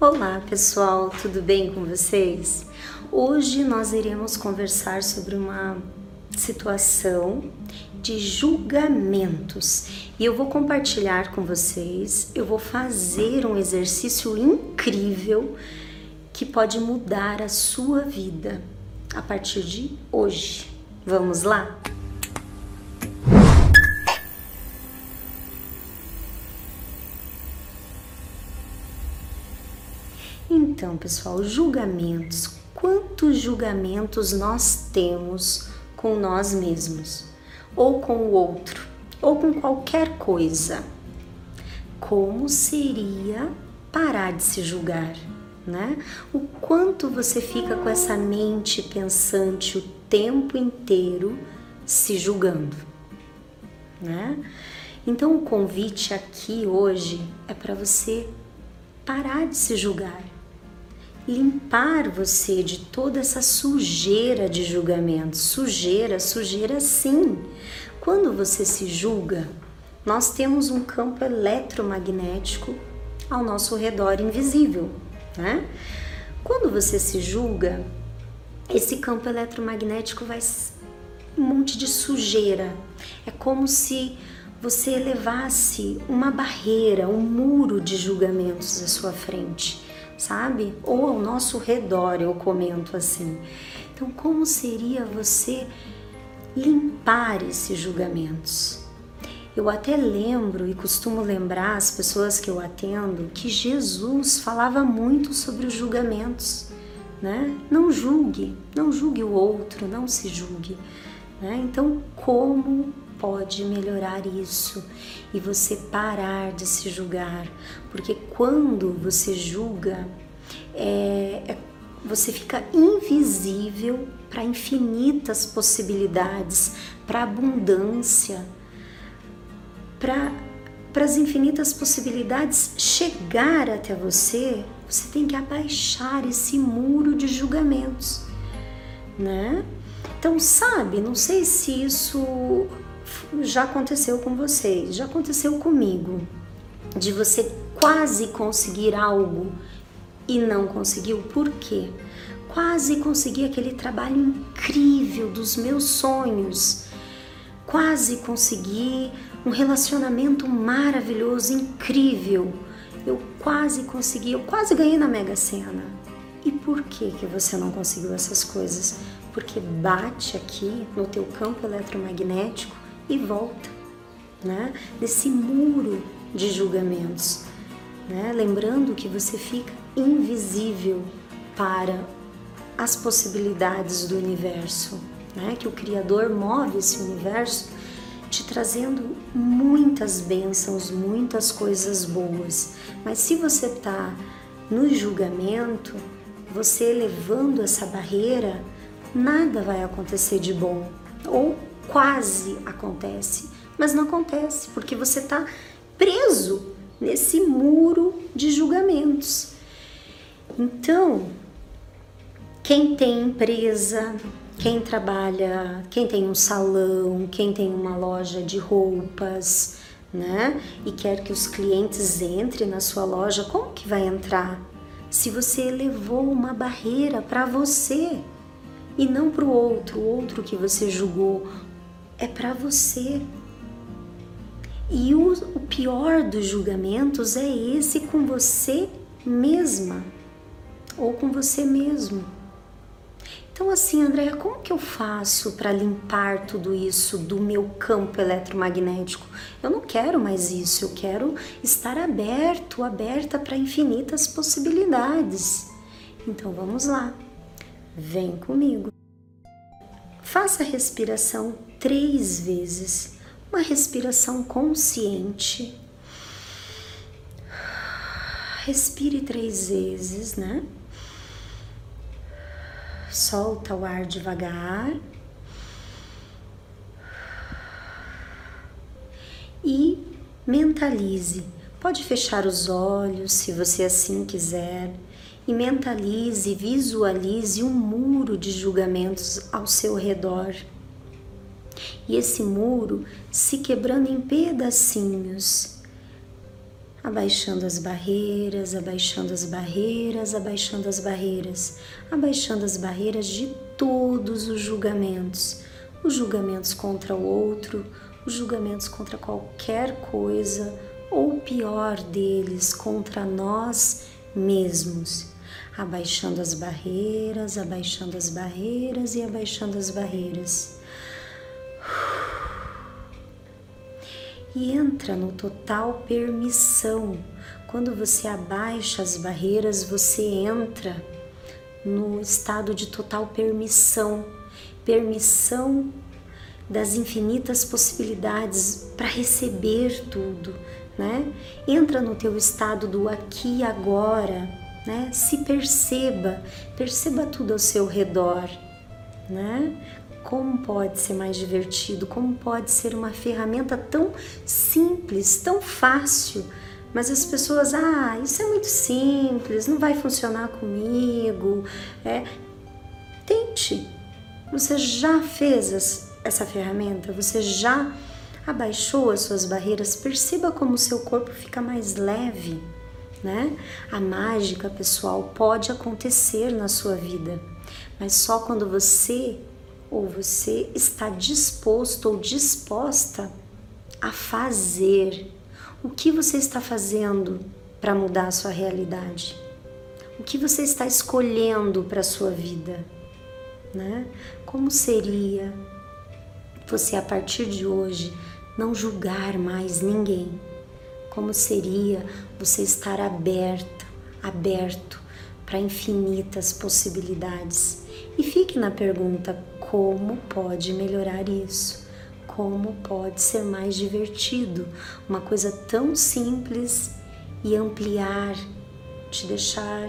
Olá pessoal, tudo bem com vocês? Hoje nós iremos conversar sobre uma situação de julgamentos e eu vou compartilhar com vocês, eu vou fazer um exercício incrível que pode mudar a sua vida a partir de hoje. Vamos lá? Então, pessoal, julgamentos. Quantos julgamentos nós temos com nós mesmos, ou com o outro, ou com qualquer coisa? Como seria parar de se julgar, né? O quanto você fica com essa mente pensante o tempo inteiro se julgando, né? Então, o convite aqui hoje é para você parar de se julgar limpar você de toda essa sujeira de julgamento. Sujeira, sujeira sim. Quando você se julga, nós temos um campo eletromagnético ao nosso redor invisível, né? Quando você se julga, esse campo eletromagnético vai um monte de sujeira. É como se você elevasse uma barreira, um muro de julgamentos à sua frente sabe? Ou ao nosso redor, eu comento assim. Então, como seria você limpar esses julgamentos? Eu até lembro e costumo lembrar as pessoas que eu atendo que Jesus falava muito sobre os julgamentos, né? Não julgue, não julgue o outro, não se julgue, né? Então, como pode melhorar isso e você parar de se julgar, porque quando você julga, é, é, você fica invisível para infinitas possibilidades, para abundância, para para as infinitas possibilidades chegar até você, você tem que abaixar esse muro de julgamentos, né? Então, sabe, não sei se isso já aconteceu com vocês, já aconteceu comigo, de você quase conseguir algo e não conseguiu. Por quê? Quase consegui aquele trabalho incrível dos meus sonhos. Quase consegui um relacionamento maravilhoso, incrível. Eu quase consegui, eu quase ganhei na Mega Sena. E por que que você não conseguiu essas coisas? Porque bate aqui no teu campo eletromagnético e volta, né? Desse muro de julgamentos, né? Lembrando que você fica invisível para as possibilidades do universo, né? Que o Criador move esse universo te trazendo muitas bênçãos, muitas coisas boas. Mas se você está no julgamento, você elevando essa barreira, nada vai acontecer de bom. Ou quase acontece, mas não acontece porque você está preso nesse muro de julgamentos. Então, quem tem empresa, quem trabalha, quem tem um salão, quem tem uma loja de roupas, né? E quer que os clientes entrem na sua loja, como que vai entrar? Se você elevou uma barreira para você e não para o outro, o outro que você julgou, é para você. E o, o pior dos julgamentos é esse com você mesma ou com você mesmo. Então, assim, Andréia, como que eu faço para limpar tudo isso do meu campo eletromagnético? Eu não quero mais isso, eu quero estar aberto, aberta para infinitas possibilidades. Então, vamos lá, vem comigo. Faça a respiração três vezes, uma respiração consciente. Respire três vezes, né? Solta o ar devagar. E mentalize. Pode fechar os olhos se você assim quiser e mentalize, visualize um muro de julgamentos ao seu redor. E esse muro se quebrando em pedacinhos, abaixando as barreiras, abaixando as barreiras, abaixando as barreiras, abaixando as barreiras de todos os julgamentos, os julgamentos contra o outro, os julgamentos contra qualquer coisa, ou pior deles, contra nós mesmos. Abaixando as barreiras, abaixando as barreiras e abaixando as barreiras. E entra no total permissão. Quando você abaixa as barreiras, você entra no estado de total permissão permissão das infinitas possibilidades para receber tudo, né? Entra no teu estado do aqui e agora, né? Se perceba, perceba tudo ao seu redor, né? Como pode ser mais divertido? Como pode ser uma ferramenta tão simples, tão fácil? Mas as pessoas, ah, isso é muito simples, não vai funcionar comigo. É, tente. Você já fez essa ferramenta? Você já abaixou as suas barreiras? Perceba como o seu corpo fica mais leve, né? A mágica, pessoal, pode acontecer na sua vida, mas só quando você ou você está disposto ou disposta a fazer. O que você está fazendo para mudar a sua realidade? O que você está escolhendo para a sua vida? Né? Como seria você a partir de hoje não julgar mais ninguém? Como seria você estar aberta, aberto para infinitas possibilidades? E fique na pergunta: como pode melhorar isso? Como pode ser mais divertido? Uma coisa tão simples e ampliar, te deixar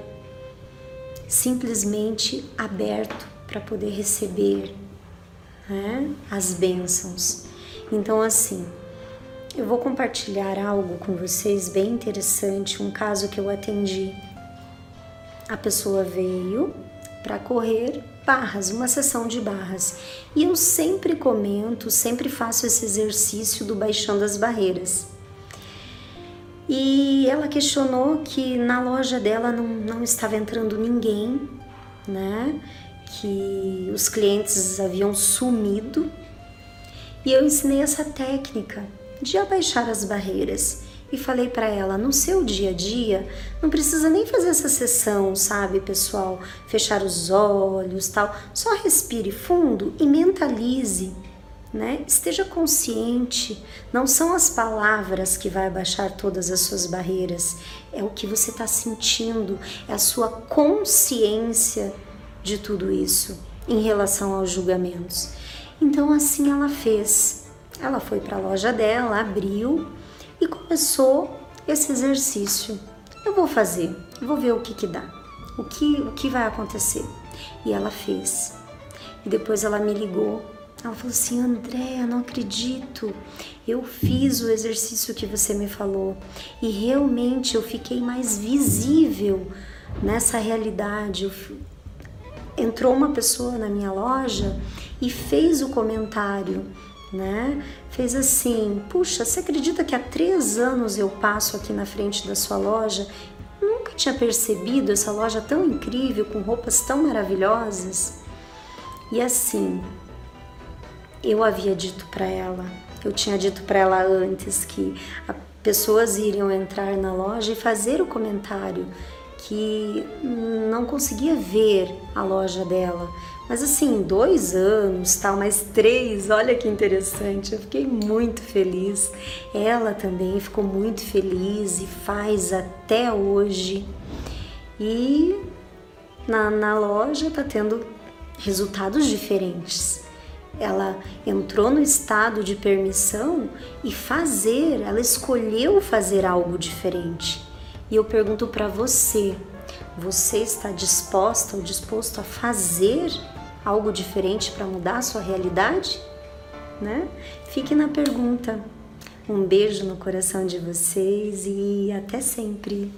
simplesmente aberto para poder receber né, as bênçãos. Então, assim, eu vou compartilhar algo com vocês bem interessante, um caso que eu atendi. A pessoa veio para correr barras, uma sessão de barras. E eu sempre comento, sempre faço esse exercício do baixando as barreiras. E ela questionou que na loja dela não, não estava entrando ninguém, né? Que os clientes haviam sumido. E eu ensinei essa técnica de abaixar as barreiras e falei para ela: no seu dia a dia, não precisa nem fazer essa sessão, sabe, pessoal? Fechar os olhos, tal. Só respire fundo e mentalize, né? Esteja consciente. Não são as palavras que vai abaixar todas as suas barreiras, é o que você está sentindo, é a sua consciência de tudo isso em relação aos julgamentos. Então assim ela fez. Ela foi para a loja dela, abriu e começou esse exercício. Eu vou fazer, vou ver o que que dá, o que, o que vai acontecer. E ela fez. E depois ela me ligou. Ela falou assim: Andréa, não acredito. Eu fiz o exercício que você me falou e realmente eu fiquei mais visível nessa realidade. Entrou uma pessoa na minha loja e fez o comentário né? Fez assim: Puxa, você acredita que há três anos eu passo aqui na frente da sua loja? Nunca tinha percebido essa loja tão incrível, com roupas tão maravilhosas. E assim, eu havia dito para ela, eu tinha dito para ela antes que pessoas iriam entrar na loja e fazer o comentário que não conseguia ver a loja dela, mas assim, dois anos, tal, mais três, olha que interessante. Eu fiquei muito feliz. Ela também ficou muito feliz e faz até hoje. E na, na loja tá tendo resultados diferentes. Ela entrou no estado de permissão e fazer, ela escolheu fazer algo diferente. E eu pergunto para você, você está disposta ou disposto a fazer algo diferente para mudar a sua realidade? Né? Fique na pergunta. Um beijo no coração de vocês e até sempre.